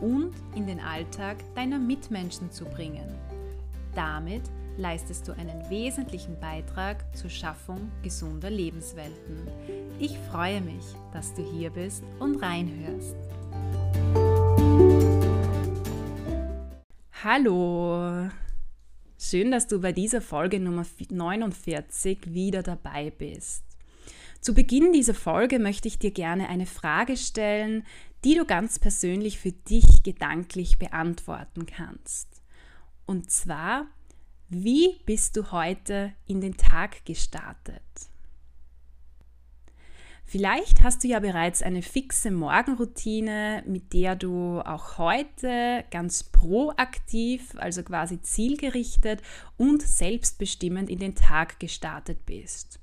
und in den Alltag deiner Mitmenschen zu bringen. Damit leistest du einen wesentlichen Beitrag zur Schaffung gesunder Lebenswelten. Ich freue mich, dass du hier bist und reinhörst. Hallo! Schön, dass du bei dieser Folge Nummer 49 wieder dabei bist. Zu Beginn dieser Folge möchte ich dir gerne eine Frage stellen, die du ganz persönlich für dich gedanklich beantworten kannst. Und zwar, wie bist du heute in den Tag gestartet? Vielleicht hast du ja bereits eine fixe Morgenroutine, mit der du auch heute ganz proaktiv, also quasi zielgerichtet und selbstbestimmend in den Tag gestartet bist.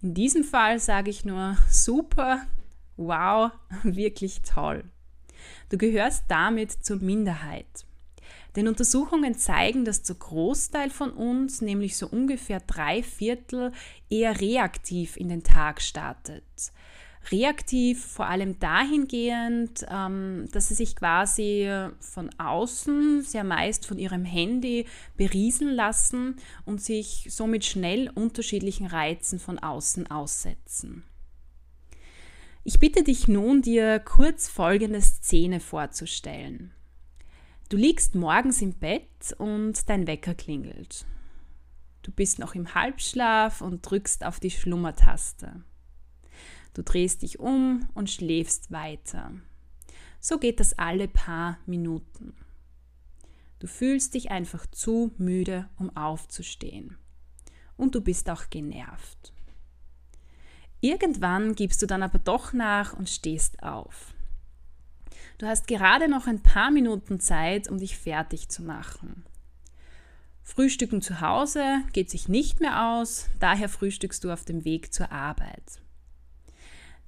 In diesem Fall sage ich nur super, wow, wirklich toll. Du gehörst damit zur Minderheit. Denn Untersuchungen zeigen, dass der Großteil von uns, nämlich so ungefähr drei Viertel, eher reaktiv in den Tag startet. Reaktiv vor allem dahingehend, ähm, dass sie sich quasi von außen, sehr meist von ihrem Handy, beriesen lassen und sich somit schnell unterschiedlichen Reizen von außen aussetzen. Ich bitte dich nun, dir kurz folgende Szene vorzustellen. Du liegst morgens im Bett und dein Wecker klingelt. Du bist noch im Halbschlaf und drückst auf die Schlummertaste. Du drehst dich um und schläfst weiter. So geht das alle paar Minuten. Du fühlst dich einfach zu müde, um aufzustehen. Und du bist auch genervt. Irgendwann gibst du dann aber doch nach und stehst auf. Du hast gerade noch ein paar Minuten Zeit, um dich fertig zu machen. Frühstücken zu Hause geht sich nicht mehr aus, daher frühstückst du auf dem Weg zur Arbeit.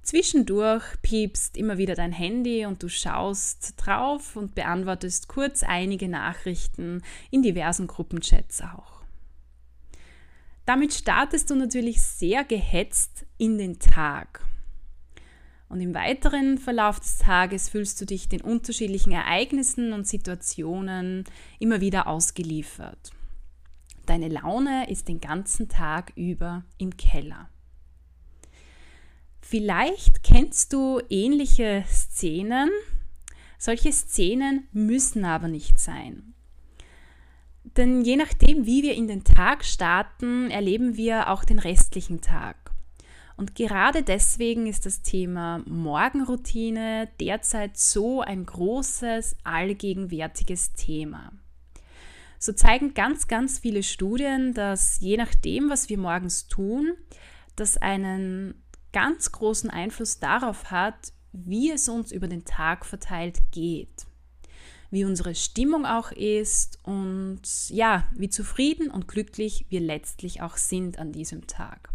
Zwischendurch piepst immer wieder dein Handy und du schaust drauf und beantwortest kurz einige Nachrichten in diversen Gruppenchats auch. Damit startest du natürlich sehr gehetzt in den Tag und im weiteren Verlauf des Tages fühlst du dich den unterschiedlichen Ereignissen und Situationen immer wieder ausgeliefert. Deine Laune ist den ganzen Tag über im Keller. Vielleicht kennst du ähnliche Szenen. Solche Szenen müssen aber nicht sein. Denn je nachdem, wie wir in den Tag starten, erleben wir auch den restlichen Tag. Und gerade deswegen ist das Thema Morgenroutine derzeit so ein großes, allgegenwärtiges Thema. So zeigen ganz, ganz viele Studien, dass je nachdem, was wir morgens tun, das einen ganz großen Einfluss darauf hat, wie es uns über den Tag verteilt geht, wie unsere Stimmung auch ist und ja, wie zufrieden und glücklich wir letztlich auch sind an diesem Tag.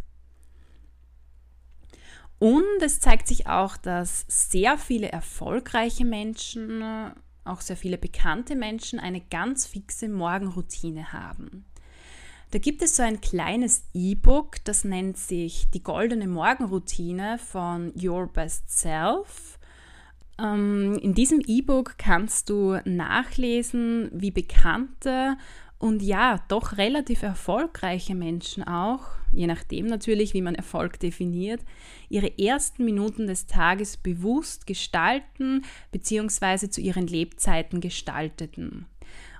Und es zeigt sich auch, dass sehr viele erfolgreiche Menschen, auch sehr viele bekannte Menschen eine ganz fixe Morgenroutine haben. Da gibt es so ein kleines E-Book, das nennt sich Die goldene Morgenroutine von Your Best Self. Ähm, in diesem E-Book kannst du nachlesen, wie bekannte und ja, doch relativ erfolgreiche Menschen auch, je nachdem natürlich, wie man Erfolg definiert, ihre ersten Minuten des Tages bewusst gestalten bzw. zu ihren Lebzeiten gestalteten.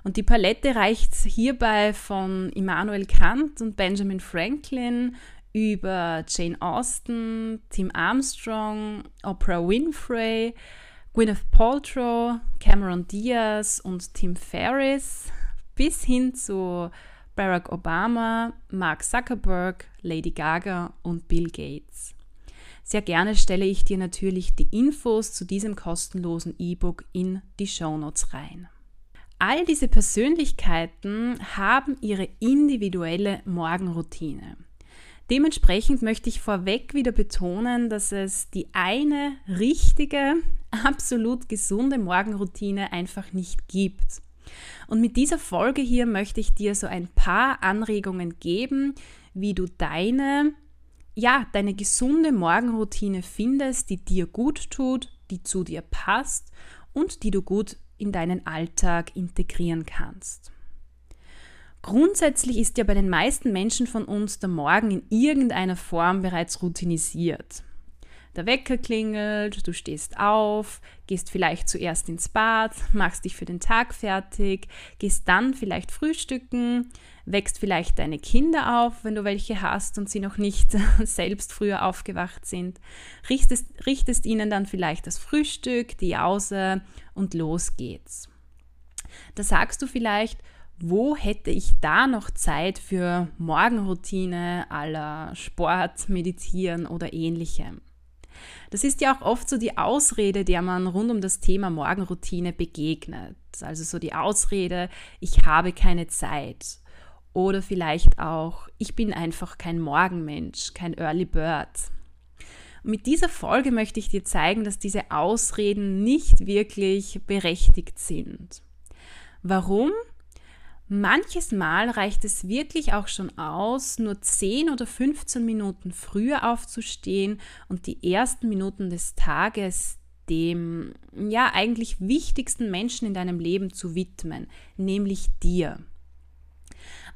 Und die Palette reicht hierbei von Immanuel Kant und Benjamin Franklin über Jane Austen, Tim Armstrong, Oprah Winfrey, Gwyneth Paltrow, Cameron Diaz und Tim Ferriss bis hin zu Barack Obama, Mark Zuckerberg, Lady Gaga und Bill Gates. Sehr gerne stelle ich dir natürlich die Infos zu diesem kostenlosen E-Book in die Shownotes rein. All diese Persönlichkeiten haben ihre individuelle Morgenroutine. Dementsprechend möchte ich vorweg wieder betonen, dass es die eine richtige, absolut gesunde Morgenroutine einfach nicht gibt. Und mit dieser Folge hier möchte ich dir so ein paar Anregungen geben, wie du deine, ja, deine gesunde Morgenroutine findest, die dir gut tut, die zu dir passt und die du gut in deinen Alltag integrieren kannst. Grundsätzlich ist ja bei den meisten Menschen von uns der Morgen in irgendeiner Form bereits routinisiert. Der Wecker klingelt, du stehst auf, gehst vielleicht zuerst ins Bad, machst dich für den Tag fertig, gehst dann vielleicht frühstücken, wächst vielleicht deine Kinder auf, wenn du welche hast und sie noch nicht selbst früher aufgewacht sind, richtest, richtest ihnen dann vielleicht das Frühstück, die Jause und los geht's. Da sagst du vielleicht, wo hätte ich da noch Zeit für Morgenroutine aller Sport, Meditieren oder ähnlichem? Das ist ja auch oft so die Ausrede, der man rund um das Thema Morgenroutine begegnet. Also so die Ausrede, ich habe keine Zeit. Oder vielleicht auch, ich bin einfach kein Morgenmensch, kein Early Bird. Mit dieser Folge möchte ich dir zeigen, dass diese Ausreden nicht wirklich berechtigt sind. Warum? Manches Mal reicht es wirklich auch schon aus, nur 10 oder 15 Minuten früher aufzustehen und die ersten Minuten des Tages dem ja eigentlich wichtigsten Menschen in deinem Leben zu widmen, nämlich dir.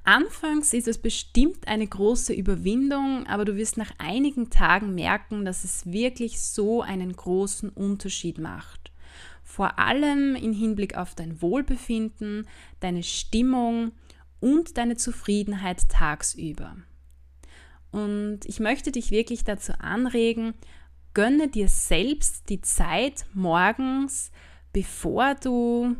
Anfangs ist es bestimmt eine große Überwindung, aber du wirst nach einigen Tagen merken, dass es wirklich so einen großen Unterschied macht vor allem im Hinblick auf dein Wohlbefinden, deine Stimmung und deine Zufriedenheit tagsüber. Und ich möchte dich wirklich dazu anregen, gönne dir selbst die Zeit morgens, bevor du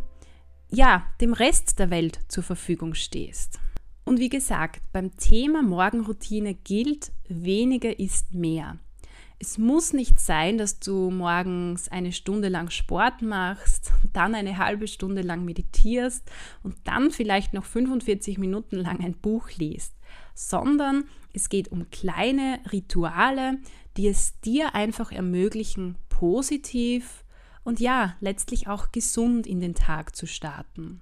ja, dem Rest der Welt zur Verfügung stehst. Und wie gesagt, beim Thema Morgenroutine gilt, weniger ist mehr. Es muss nicht sein, dass du morgens eine Stunde lang Sport machst, dann eine halbe Stunde lang meditierst und dann vielleicht noch 45 Minuten lang ein Buch liest, sondern es geht um kleine Rituale, die es dir einfach ermöglichen, positiv und ja, letztlich auch gesund in den Tag zu starten.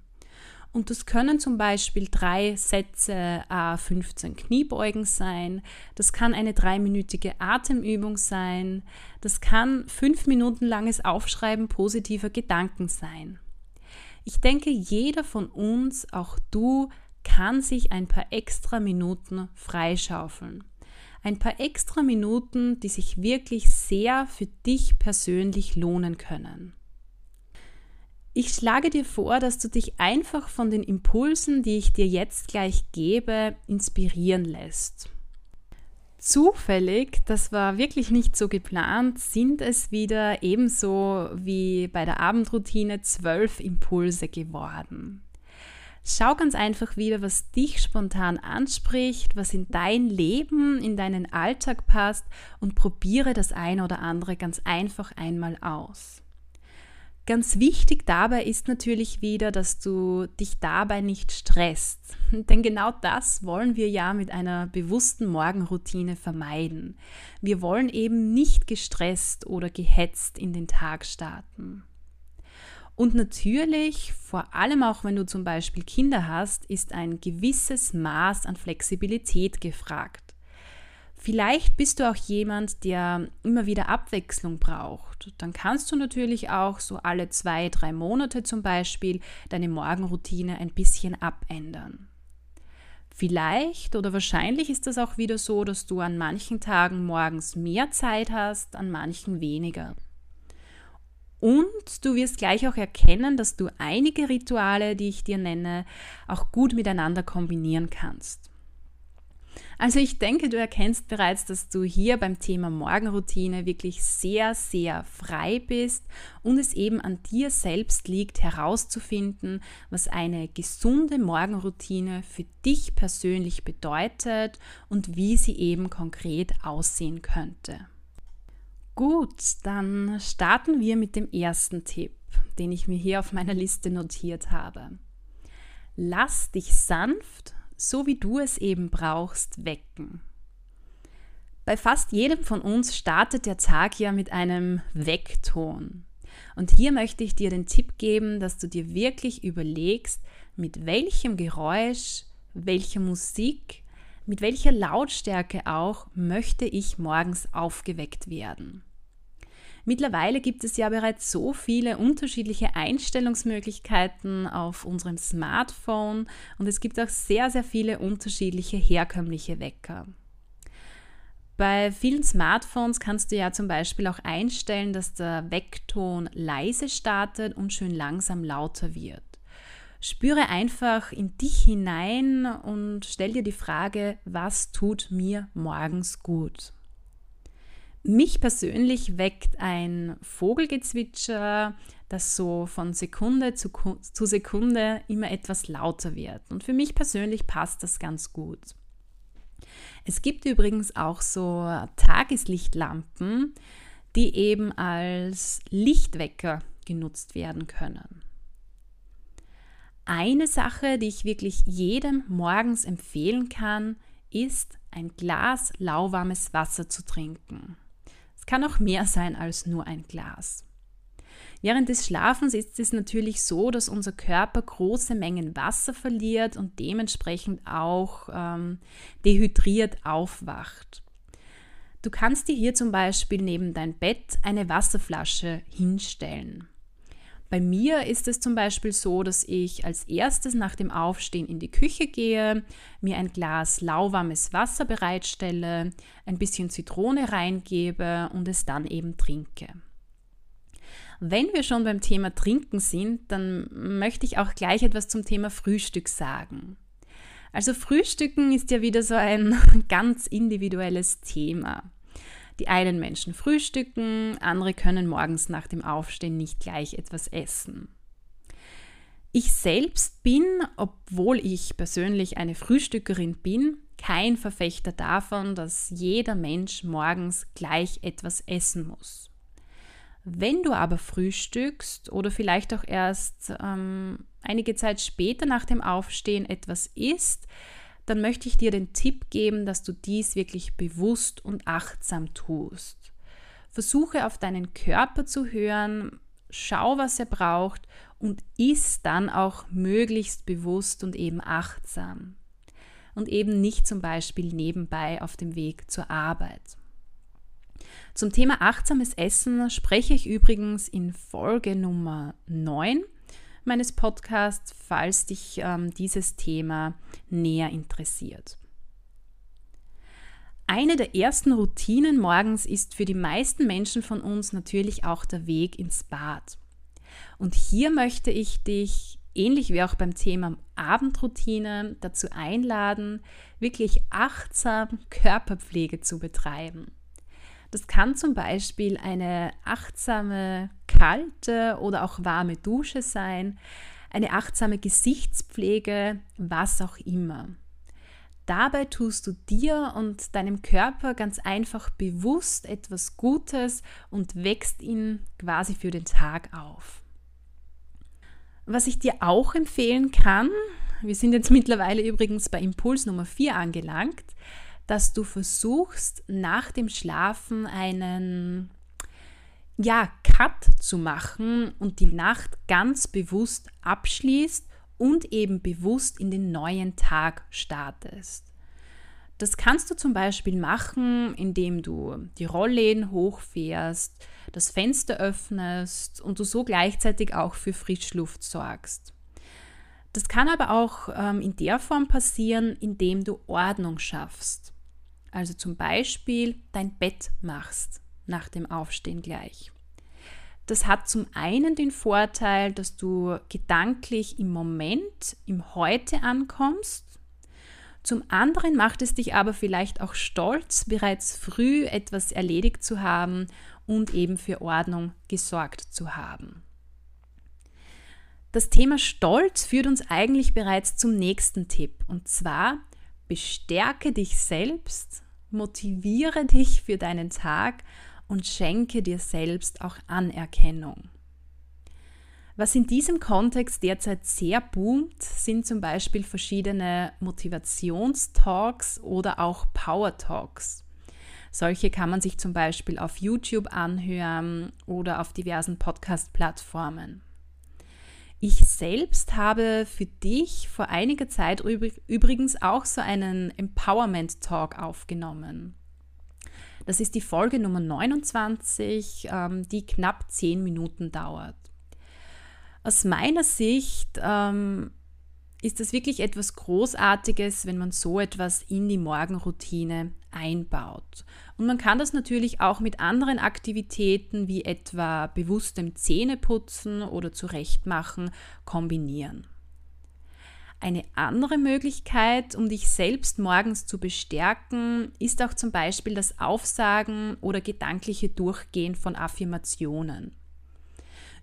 Und das können zum Beispiel drei Sätze a 15 Kniebeugen sein. Das kann eine dreiminütige Atemübung sein. Das kann fünf Minuten langes Aufschreiben positiver Gedanken sein. Ich denke, jeder von uns, auch du, kann sich ein paar extra Minuten freischaufeln. Ein paar extra Minuten, die sich wirklich sehr für dich persönlich lohnen können. Ich schlage dir vor, dass du dich einfach von den Impulsen, die ich dir jetzt gleich gebe, inspirieren lässt. Zufällig, das war wirklich nicht so geplant, sind es wieder ebenso wie bei der Abendroutine zwölf Impulse geworden. Schau ganz einfach wieder, was dich spontan anspricht, was in dein Leben, in deinen Alltag passt und probiere das eine oder andere ganz einfach einmal aus. Ganz wichtig dabei ist natürlich wieder, dass du dich dabei nicht stresst. Denn genau das wollen wir ja mit einer bewussten Morgenroutine vermeiden. Wir wollen eben nicht gestresst oder gehetzt in den Tag starten. Und natürlich, vor allem auch wenn du zum Beispiel Kinder hast, ist ein gewisses Maß an Flexibilität gefragt. Vielleicht bist du auch jemand, der immer wieder Abwechslung braucht. Dann kannst du natürlich auch so alle zwei, drei Monate zum Beispiel deine Morgenroutine ein bisschen abändern. Vielleicht oder wahrscheinlich ist das auch wieder so, dass du an manchen Tagen morgens mehr Zeit hast, an manchen weniger. Und du wirst gleich auch erkennen, dass du einige Rituale, die ich dir nenne, auch gut miteinander kombinieren kannst. Also ich denke, du erkennst bereits, dass du hier beim Thema Morgenroutine wirklich sehr, sehr frei bist und es eben an dir selbst liegt, herauszufinden, was eine gesunde Morgenroutine für dich persönlich bedeutet und wie sie eben konkret aussehen könnte. Gut, dann starten wir mit dem ersten Tipp, den ich mir hier auf meiner Liste notiert habe. Lass dich sanft, so wie du es eben brauchst, wecken. Bei fast jedem von uns startet der Tag ja mit einem Weckton. Und hier möchte ich dir den Tipp geben, dass du dir wirklich überlegst, mit welchem Geräusch, welcher Musik, mit welcher Lautstärke auch möchte ich morgens aufgeweckt werden. Mittlerweile gibt es ja bereits so viele unterschiedliche Einstellungsmöglichkeiten auf unserem Smartphone und es gibt auch sehr, sehr viele unterschiedliche herkömmliche Wecker. Bei vielen Smartphones kannst du ja zum Beispiel auch einstellen, dass der Weckton leise startet und schön langsam lauter wird. Spüre einfach in dich hinein und stell dir die Frage, was tut mir morgens gut? Mich persönlich weckt ein Vogelgezwitscher, das so von Sekunde zu, zu Sekunde immer etwas lauter wird. Und für mich persönlich passt das ganz gut. Es gibt übrigens auch so Tageslichtlampen, die eben als Lichtwecker genutzt werden können. Eine Sache, die ich wirklich jedem morgens empfehlen kann, ist ein Glas lauwarmes Wasser zu trinken. Es kann auch mehr sein als nur ein Glas. Während des Schlafens ist es natürlich so, dass unser Körper große Mengen Wasser verliert und dementsprechend auch ähm, dehydriert aufwacht. Du kannst dir hier zum Beispiel neben dein Bett eine Wasserflasche hinstellen. Bei mir ist es zum Beispiel so, dass ich als erstes nach dem Aufstehen in die Küche gehe, mir ein Glas lauwarmes Wasser bereitstelle, ein bisschen Zitrone reingebe und es dann eben trinke. Wenn wir schon beim Thema Trinken sind, dann möchte ich auch gleich etwas zum Thema Frühstück sagen. Also Frühstücken ist ja wieder so ein ganz individuelles Thema. Die einen Menschen frühstücken, andere können morgens nach dem Aufstehen nicht gleich etwas essen. Ich selbst bin, obwohl ich persönlich eine Frühstückerin bin, kein Verfechter davon, dass jeder Mensch morgens gleich etwas essen muss. Wenn du aber frühstückst oder vielleicht auch erst ähm, einige Zeit später nach dem Aufstehen etwas isst, dann möchte ich dir den Tipp geben, dass du dies wirklich bewusst und achtsam tust. Versuche auf deinen Körper zu hören, schau, was er braucht und iss dann auch möglichst bewusst und eben achtsam. Und eben nicht zum Beispiel nebenbei auf dem Weg zur Arbeit. Zum Thema achtsames Essen spreche ich übrigens in Folge Nummer 9 meines Podcasts, falls dich ähm, dieses Thema näher interessiert. Eine der ersten Routinen morgens ist für die meisten Menschen von uns natürlich auch der Weg ins Bad. Und hier möchte ich dich, ähnlich wie auch beim Thema Abendroutine, dazu einladen, wirklich achtsam Körperpflege zu betreiben. Das kann zum Beispiel eine achtsame, kalte oder auch warme Dusche sein, eine achtsame Gesichtspflege, was auch immer. Dabei tust du dir und deinem Körper ganz einfach bewusst etwas Gutes und wächst ihn quasi für den Tag auf. Was ich dir auch empfehlen kann, wir sind jetzt mittlerweile übrigens bei Impuls Nummer 4 angelangt, dass du versuchst, nach dem Schlafen einen ja, Cut zu machen und die Nacht ganz bewusst abschließt und eben bewusst in den neuen Tag startest. Das kannst du zum Beispiel machen, indem du die Rollläden hochfährst, das Fenster öffnest und du so gleichzeitig auch für Frischluft sorgst. Das kann aber auch ähm, in der Form passieren, indem du Ordnung schaffst. Also zum Beispiel dein Bett machst nach dem Aufstehen gleich. Das hat zum einen den Vorteil, dass du gedanklich im Moment, im Heute ankommst. Zum anderen macht es dich aber vielleicht auch stolz, bereits früh etwas erledigt zu haben und eben für Ordnung gesorgt zu haben. Das Thema Stolz führt uns eigentlich bereits zum nächsten Tipp und zwar bestärke dich selbst, motiviere dich für deinen Tag und schenke dir selbst auch Anerkennung. Was in diesem Kontext derzeit sehr boomt, sind zum Beispiel verschiedene Motivationstalks oder auch Power Talks. Solche kann man sich zum Beispiel auf YouTube anhören oder auf diversen Podcast-Plattformen. Ich selbst habe für dich vor einiger Zeit übrigens auch so einen Empowerment Talk aufgenommen. Das ist die Folge Nummer 29, ähm, die knapp 10 Minuten dauert. Aus meiner Sicht ähm, ist das wirklich etwas Großartiges, wenn man so etwas in die Morgenroutine einbaut. Und man kann das natürlich auch mit anderen Aktivitäten wie etwa bewusstem Zähneputzen oder Zurechtmachen kombinieren. Eine andere Möglichkeit, um dich selbst morgens zu bestärken, ist auch zum Beispiel das Aufsagen oder gedankliche Durchgehen von Affirmationen.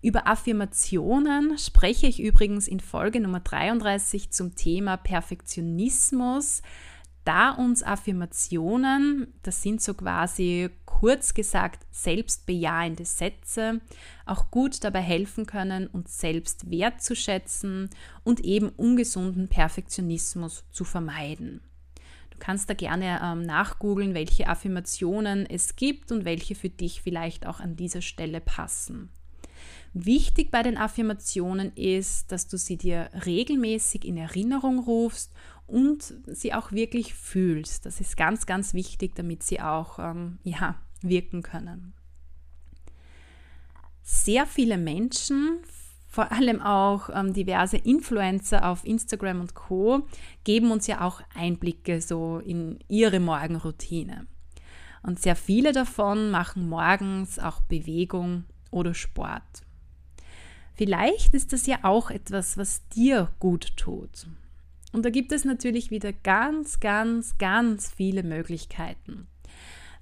Über Affirmationen spreche ich übrigens in Folge Nummer 33 zum Thema Perfektionismus, da uns Affirmationen, das sind so quasi kurz gesagt selbstbejahende Sätze, auch gut dabei helfen können, uns selbst wertzuschätzen und eben ungesunden Perfektionismus zu vermeiden. Du kannst da gerne ähm, nachgoogeln, welche Affirmationen es gibt und welche für dich vielleicht auch an dieser Stelle passen. Wichtig bei den Affirmationen ist, dass du sie dir regelmäßig in Erinnerung rufst und sie auch wirklich fühlst. Das ist ganz, ganz wichtig, damit sie auch ähm, ja, wirken können. Sehr viele Menschen, vor allem auch ähm, diverse Influencer auf Instagram und Co, geben uns ja auch Einblicke so in ihre Morgenroutine. Und sehr viele davon machen morgens auch Bewegung oder Sport. Vielleicht ist das ja auch etwas, was dir gut tut. Und da gibt es natürlich wieder ganz, ganz, ganz viele Möglichkeiten.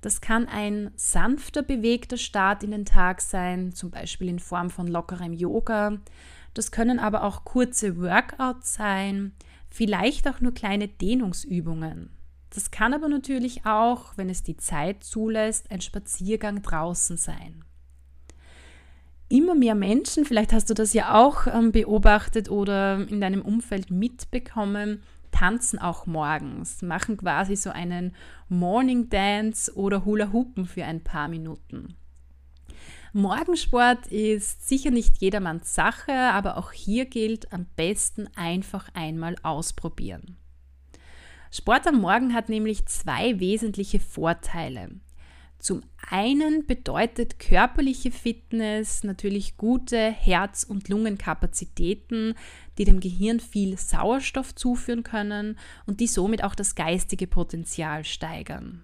Das kann ein sanfter, bewegter Start in den Tag sein, zum Beispiel in Form von lockerem Yoga. Das können aber auch kurze Workouts sein, vielleicht auch nur kleine Dehnungsübungen. Das kann aber natürlich auch, wenn es die Zeit zulässt, ein Spaziergang draußen sein immer mehr Menschen, vielleicht hast du das ja auch ähm, beobachtet oder in deinem Umfeld mitbekommen, tanzen auch morgens, machen quasi so einen Morning Dance oder Hula Hoopen für ein paar Minuten. Morgensport ist sicher nicht jedermanns Sache, aber auch hier gilt am besten einfach einmal ausprobieren. Sport am Morgen hat nämlich zwei wesentliche Vorteile. Zum einen bedeutet körperliche Fitness natürlich gute Herz- und Lungenkapazitäten, die dem Gehirn viel Sauerstoff zuführen können und die somit auch das geistige Potenzial steigern.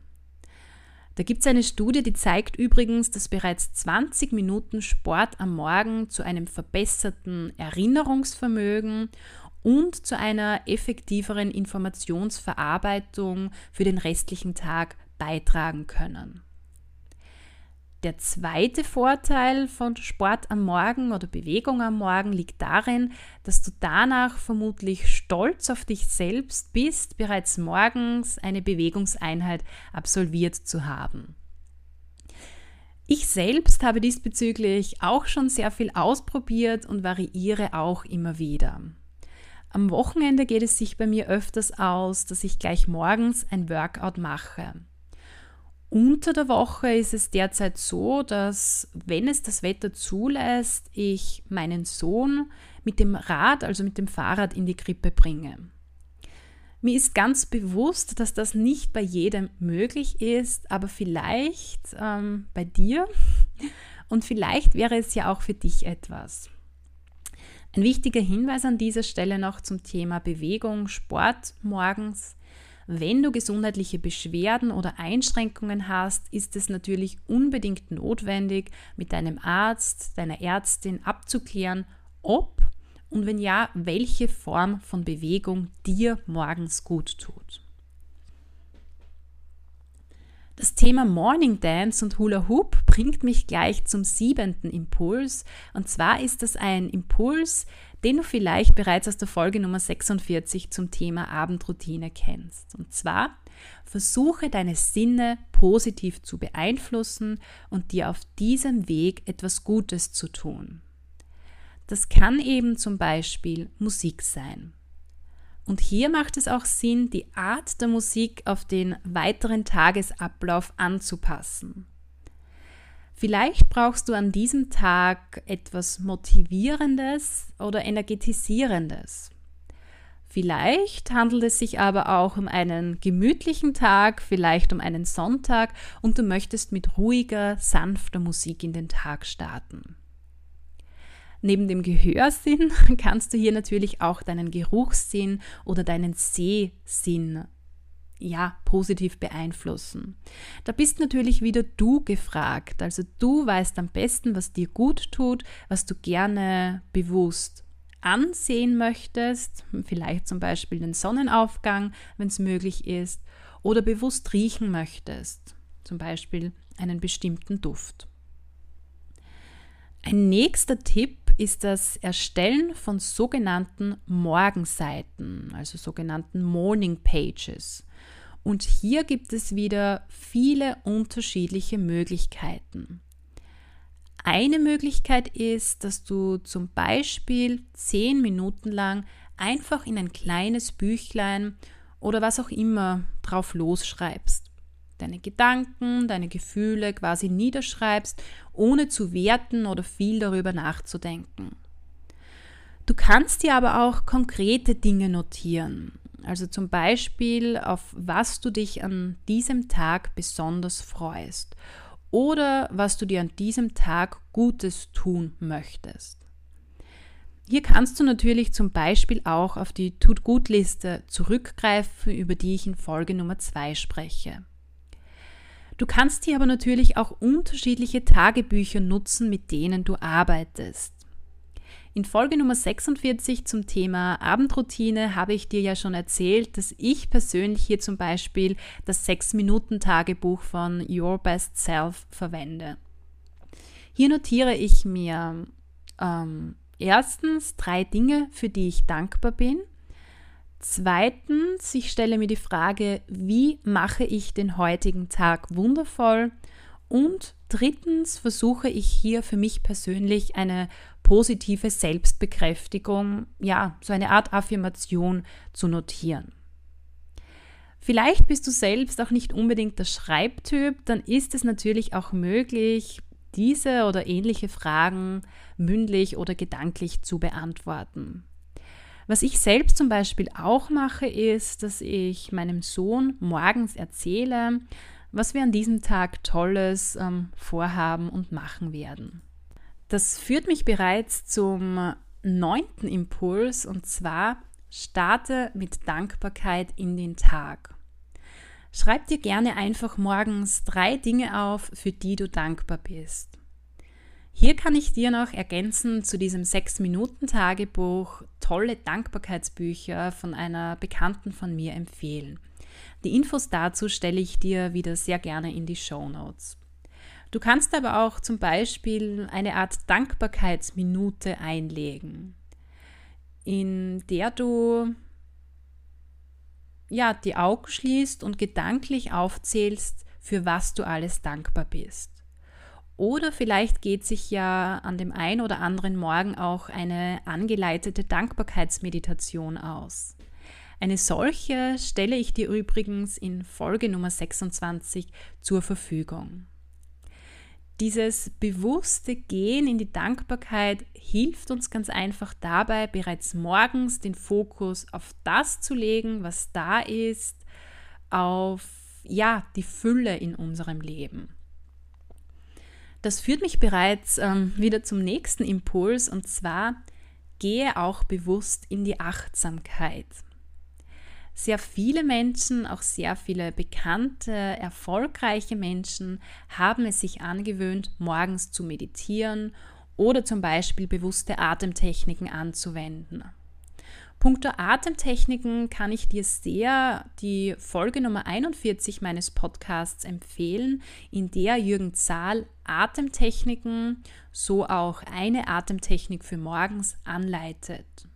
Da gibt es eine Studie, die zeigt übrigens, dass bereits 20 Minuten Sport am Morgen zu einem verbesserten Erinnerungsvermögen und zu einer effektiveren Informationsverarbeitung für den restlichen Tag beitragen können. Der zweite Vorteil von Sport am Morgen oder Bewegung am Morgen liegt darin, dass du danach vermutlich stolz auf dich selbst bist, bereits morgens eine Bewegungseinheit absolviert zu haben. Ich selbst habe diesbezüglich auch schon sehr viel ausprobiert und variiere auch immer wieder. Am Wochenende geht es sich bei mir öfters aus, dass ich gleich morgens ein Workout mache. Unter der Woche ist es derzeit so, dass, wenn es das Wetter zulässt, ich meinen Sohn mit dem Rad, also mit dem Fahrrad in die Krippe bringe. Mir ist ganz bewusst, dass das nicht bei jedem möglich ist, aber vielleicht ähm, bei dir und vielleicht wäre es ja auch für dich etwas. Ein wichtiger Hinweis an dieser Stelle noch zum Thema Bewegung, Sport morgens. Wenn du gesundheitliche Beschwerden oder Einschränkungen hast, ist es natürlich unbedingt notwendig, mit deinem Arzt, deiner Ärztin abzuklären, ob und wenn ja, welche Form von Bewegung dir morgens gut tut. Das Thema Morning Dance und Hula Hoop bringt mich gleich zum siebenten Impuls. Und zwar ist das ein Impuls, den du vielleicht bereits aus der Folge Nummer 46 zum Thema Abendroutine kennst. Und zwar Versuche deine Sinne positiv zu beeinflussen und dir auf diesem Weg etwas Gutes zu tun. Das kann eben zum Beispiel Musik sein. Und hier macht es auch Sinn, die Art der Musik auf den weiteren Tagesablauf anzupassen. Vielleicht brauchst du an diesem Tag etwas Motivierendes oder Energetisierendes. Vielleicht handelt es sich aber auch um einen gemütlichen Tag, vielleicht um einen Sonntag und du möchtest mit ruhiger, sanfter Musik in den Tag starten. Neben dem Gehörsinn kannst du hier natürlich auch deinen Geruchssinn oder deinen Sehsinn ja, positiv beeinflussen. Da bist natürlich wieder du gefragt. Also du weißt am besten, was dir gut tut, was du gerne bewusst ansehen möchtest, vielleicht zum Beispiel den Sonnenaufgang, wenn es möglich ist, oder bewusst riechen möchtest, zum Beispiel einen bestimmten Duft. Ein nächster Tipp ist das Erstellen von sogenannten Morgenseiten, also sogenannten Morning Pages. Und hier gibt es wieder viele unterschiedliche Möglichkeiten. Eine Möglichkeit ist, dass du zum Beispiel zehn Minuten lang einfach in ein kleines Büchlein oder was auch immer drauf losschreibst. Deine Gedanken, deine Gefühle quasi niederschreibst, ohne zu werten oder viel darüber nachzudenken. Du kannst dir aber auch konkrete Dinge notieren. Also zum Beispiel, auf was du dich an diesem Tag besonders freust oder was du dir an diesem Tag Gutes tun möchtest. Hier kannst du natürlich zum Beispiel auch auf die Tut-Gut-Liste zurückgreifen, über die ich in Folge Nummer 2 spreche. Du kannst hier aber natürlich auch unterschiedliche Tagebücher nutzen, mit denen du arbeitest. In Folge Nummer 46 zum Thema Abendroutine habe ich dir ja schon erzählt, dass ich persönlich hier zum Beispiel das 6-Minuten-Tagebuch von Your Best Self verwende. Hier notiere ich mir ähm, erstens drei Dinge, für die ich dankbar bin. Zweitens, ich stelle mir die Frage, wie mache ich den heutigen Tag wundervoll? Und drittens versuche ich hier für mich persönlich eine positive Selbstbekräftigung, ja, so eine Art Affirmation zu notieren. Vielleicht bist du selbst auch nicht unbedingt der Schreibtyp, dann ist es natürlich auch möglich, diese oder ähnliche Fragen mündlich oder gedanklich zu beantworten. Was ich selbst zum Beispiel auch mache, ist, dass ich meinem Sohn morgens erzähle, was wir an diesem Tag Tolles ähm, vorhaben und machen werden. Das führt mich bereits zum neunten Impuls und zwar starte mit Dankbarkeit in den Tag. Schreib dir gerne einfach morgens drei Dinge auf, für die du dankbar bist. Hier kann ich dir noch ergänzen zu diesem 6-Minuten-Tagebuch tolle Dankbarkeitsbücher von einer Bekannten von mir empfehlen. Die Infos dazu stelle ich dir wieder sehr gerne in die Show Notes. Du kannst aber auch zum Beispiel eine Art Dankbarkeitsminute einlegen, in der du ja, die Augen schließt und gedanklich aufzählst, für was du alles dankbar bist. Oder vielleicht geht sich ja an dem einen oder anderen Morgen auch eine angeleitete Dankbarkeitsmeditation aus. Eine solche stelle ich dir übrigens in Folge Nummer 26 zur Verfügung. Dieses bewusste Gehen in die Dankbarkeit hilft uns ganz einfach dabei, bereits morgens den Fokus auf das zu legen, was da ist, auf ja, die Fülle in unserem Leben. Das führt mich bereits ähm, wieder zum nächsten Impuls und zwar gehe auch bewusst in die Achtsamkeit sehr viele Menschen, auch sehr viele bekannte, erfolgreiche Menschen haben es sich angewöhnt, morgens zu meditieren oder zum Beispiel bewusste Atemtechniken anzuwenden. Punkto Atemtechniken kann ich dir sehr die Folge Nummer 41 meines Podcasts empfehlen, in der Jürgen Zahl Atemtechniken, so auch eine Atemtechnik für morgens anleitet.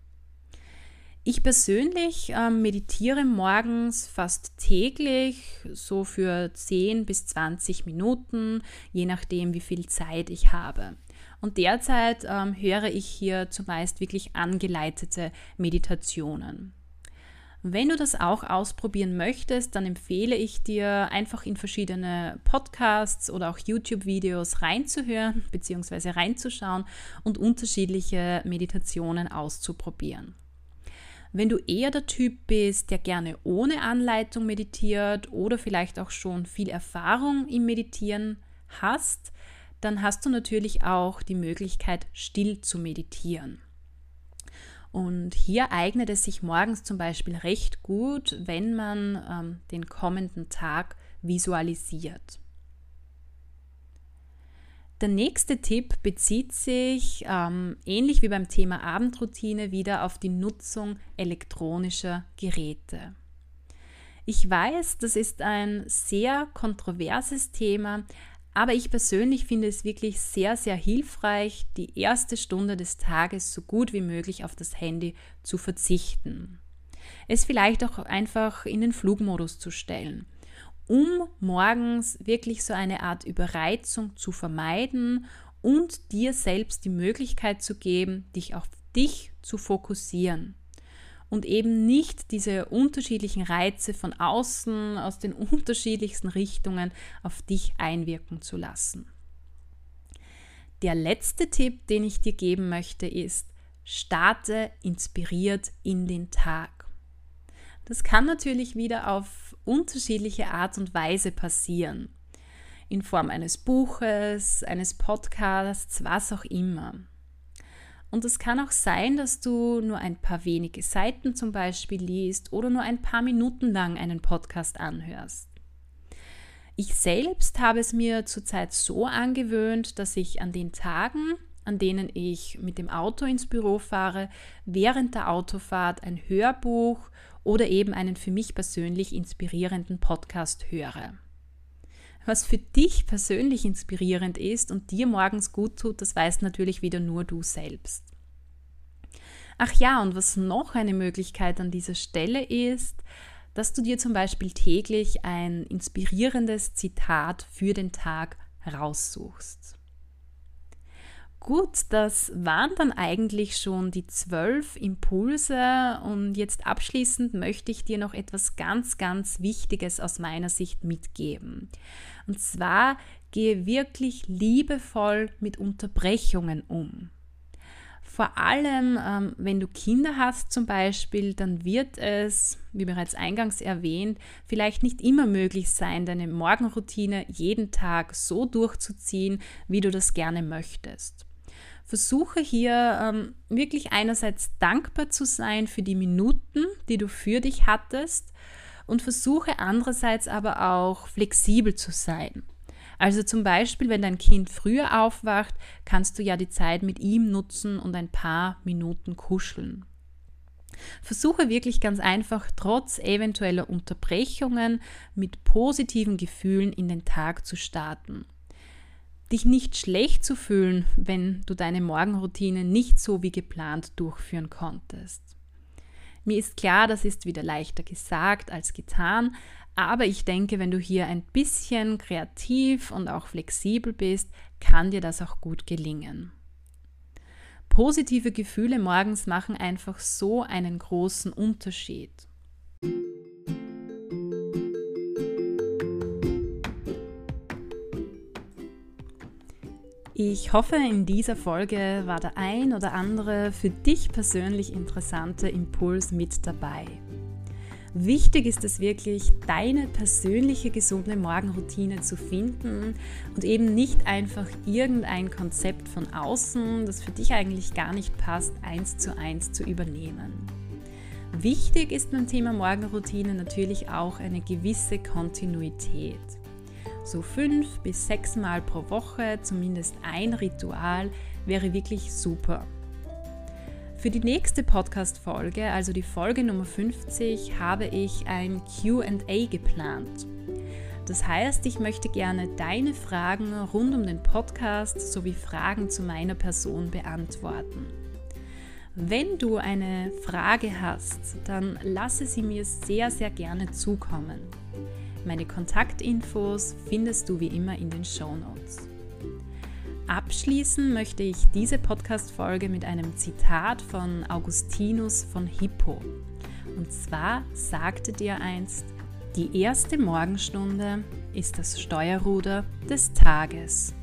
Ich persönlich äh, meditiere morgens fast täglich, so für 10 bis 20 Minuten, je nachdem, wie viel Zeit ich habe. Und derzeit ähm, höre ich hier zumeist wirklich angeleitete Meditationen. Wenn du das auch ausprobieren möchtest, dann empfehle ich dir einfach in verschiedene Podcasts oder auch YouTube-Videos reinzuhören bzw. reinzuschauen und unterschiedliche Meditationen auszuprobieren. Wenn du eher der Typ bist, der gerne ohne Anleitung meditiert oder vielleicht auch schon viel Erfahrung im Meditieren hast, dann hast du natürlich auch die Möglichkeit, still zu meditieren. Und hier eignet es sich morgens zum Beispiel recht gut, wenn man ähm, den kommenden Tag visualisiert. Der nächste Tipp bezieht sich, ähm, ähnlich wie beim Thema Abendroutine, wieder auf die Nutzung elektronischer Geräte. Ich weiß, das ist ein sehr kontroverses Thema, aber ich persönlich finde es wirklich sehr, sehr hilfreich, die erste Stunde des Tages so gut wie möglich auf das Handy zu verzichten. Es vielleicht auch einfach in den Flugmodus zu stellen um morgens wirklich so eine Art Überreizung zu vermeiden und dir selbst die Möglichkeit zu geben, dich auf dich zu fokussieren und eben nicht diese unterschiedlichen Reize von außen, aus den unterschiedlichsten Richtungen auf dich einwirken zu lassen. Der letzte Tipp, den ich dir geben möchte, ist, starte inspiriert in den Tag. Das kann natürlich wieder auf unterschiedliche Art und Weise passieren. In Form eines Buches, eines Podcasts, was auch immer. Und es kann auch sein, dass du nur ein paar wenige Seiten zum Beispiel liest oder nur ein paar Minuten lang einen Podcast anhörst. Ich selbst habe es mir zurzeit so angewöhnt, dass ich an den Tagen, an denen ich mit dem Auto ins Büro fahre, während der Autofahrt ein Hörbuch oder eben einen für mich persönlich inspirierenden Podcast höre. Was für dich persönlich inspirierend ist und dir morgens gut tut, das weißt natürlich wieder nur du selbst. Ach ja, und was noch eine Möglichkeit an dieser Stelle ist, dass du dir zum Beispiel täglich ein inspirierendes Zitat für den Tag raussuchst. Gut, das waren dann eigentlich schon die zwölf Impulse und jetzt abschließend möchte ich dir noch etwas ganz, ganz Wichtiges aus meiner Sicht mitgeben. Und zwar gehe wirklich liebevoll mit Unterbrechungen um. Vor allem, ähm, wenn du Kinder hast zum Beispiel, dann wird es, wie bereits eingangs erwähnt, vielleicht nicht immer möglich sein, deine Morgenroutine jeden Tag so durchzuziehen, wie du das gerne möchtest versuche hier ähm, wirklich einerseits dankbar zu sein für die Minuten, die du für dich hattest und versuche andererseits aber auch flexibel zu sein. Also zum Beispiel, wenn dein Kind früher aufwacht, kannst du ja die Zeit mit ihm nutzen und ein paar Minuten kuscheln. Versuche wirklich ganz einfach, trotz eventueller Unterbrechungen mit positiven Gefühlen in den Tag zu starten dich nicht schlecht zu fühlen, wenn du deine Morgenroutine nicht so wie geplant durchführen konntest. Mir ist klar, das ist wieder leichter gesagt als getan, aber ich denke, wenn du hier ein bisschen kreativ und auch flexibel bist, kann dir das auch gut gelingen. Positive Gefühle morgens machen einfach so einen großen Unterschied. Ich hoffe, in dieser Folge war der ein oder andere für dich persönlich interessante Impuls mit dabei. Wichtig ist es wirklich, deine persönliche gesunde Morgenroutine zu finden und eben nicht einfach irgendein Konzept von außen, das für dich eigentlich gar nicht passt, eins zu eins zu übernehmen. Wichtig ist beim Thema Morgenroutine natürlich auch eine gewisse Kontinuität. So fünf bis sechs Mal pro Woche zumindest ein Ritual wäre wirklich super. Für die nächste Podcast-Folge, also die Folge Nummer 50, habe ich ein QA geplant. Das heißt, ich möchte gerne deine Fragen rund um den Podcast sowie Fragen zu meiner Person beantworten. Wenn du eine Frage hast, dann lasse sie mir sehr, sehr gerne zukommen. Meine Kontaktinfos findest du wie immer in den Show Notes. Abschließen möchte ich diese Podcast-Folge mit einem Zitat von Augustinus von Hippo. Und zwar sagte dir einst, die erste Morgenstunde ist das Steuerruder des Tages.